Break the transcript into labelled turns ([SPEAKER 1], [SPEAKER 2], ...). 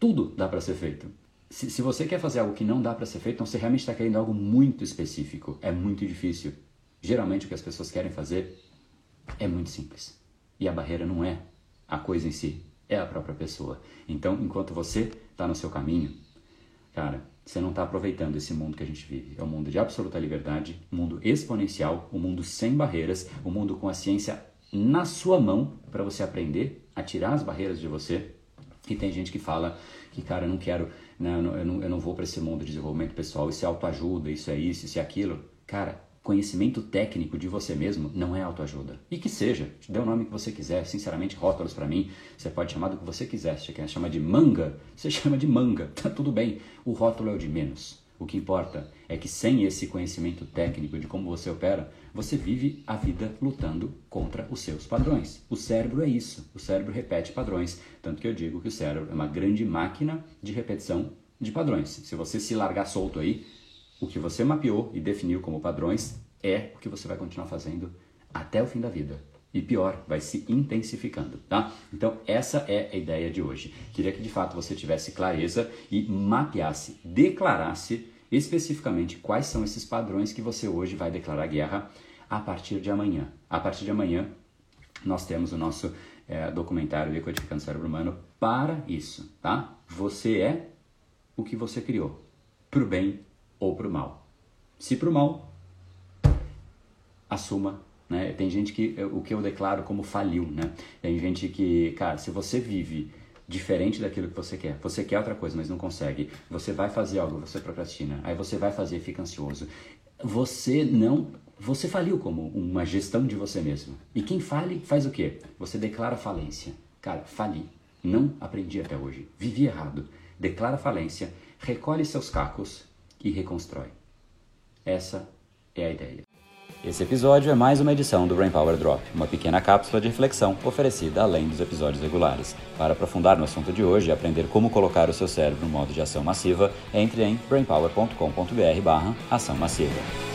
[SPEAKER 1] tudo dá para ser feito. Se, se você quer fazer algo que não dá para ser feito, então você realmente está querendo algo muito específico. É muito difícil. Geralmente o que as pessoas querem fazer é muito simples. E a barreira não é a coisa em si, é a própria pessoa. Então, enquanto você está no seu caminho, cara, você não está aproveitando esse mundo que a gente vive. É um mundo de absoluta liberdade, um mundo exponencial, um mundo sem barreiras, um mundo com a ciência na sua mão para você aprender a tirar as barreiras de você. E tem gente que fala que, cara, eu não quero, não, eu, não, eu não vou para esse mundo de desenvolvimento pessoal, isso é autoajuda, isso é isso, isso é aquilo. Cara, conhecimento técnico de você mesmo não é autoajuda. E que seja, dê o nome que você quiser, sinceramente, rótulos para mim, você pode chamar do que você quiser. Se você quer chamar de manga, você chama de manga, tá tudo bem. O rótulo é o de menos. O que importa é que sem esse conhecimento técnico de como você opera, você vive a vida lutando contra os seus padrões. O cérebro é isso, o cérebro repete padrões. Tanto que eu digo que o cérebro é uma grande máquina de repetição de padrões. Se você se largar solto aí, o que você mapeou e definiu como padrões é o que você vai continuar fazendo até o fim da vida. E pior, vai se intensificando, tá? Então, essa é a ideia de hoje. Queria que de fato você tivesse clareza e mapeasse, declarasse especificamente quais são esses padrões que você hoje vai declarar guerra a partir de amanhã. A partir de amanhã, nós temos o nosso é, documentário Decodificando o Cérebro Humano para isso, tá? Você é o que você criou, pro bem ou para o mal. Se para o mal, assuma. Né? Tem gente que o que eu declaro como faliu, né? Tem gente que, cara, se você vive diferente daquilo que você quer, você quer outra coisa, mas não consegue, você vai fazer algo, você procrastina, aí você vai fazer e fica ansioso. Você não, você faliu como uma gestão de você mesmo. E quem fale faz o quê? Você declara falência. Cara, fali. Não aprendi até hoje. Vivi errado. Declara falência, recolhe seus cacos e reconstrói. Essa é a ideia. Esse episódio é mais uma edição do Brain Power Drop, uma pequena cápsula de reflexão oferecida além dos episódios regulares. Para aprofundar no assunto de hoje e aprender como colocar o seu cérebro no modo de ação massiva, entre em brainpower.com.br/ação massiva.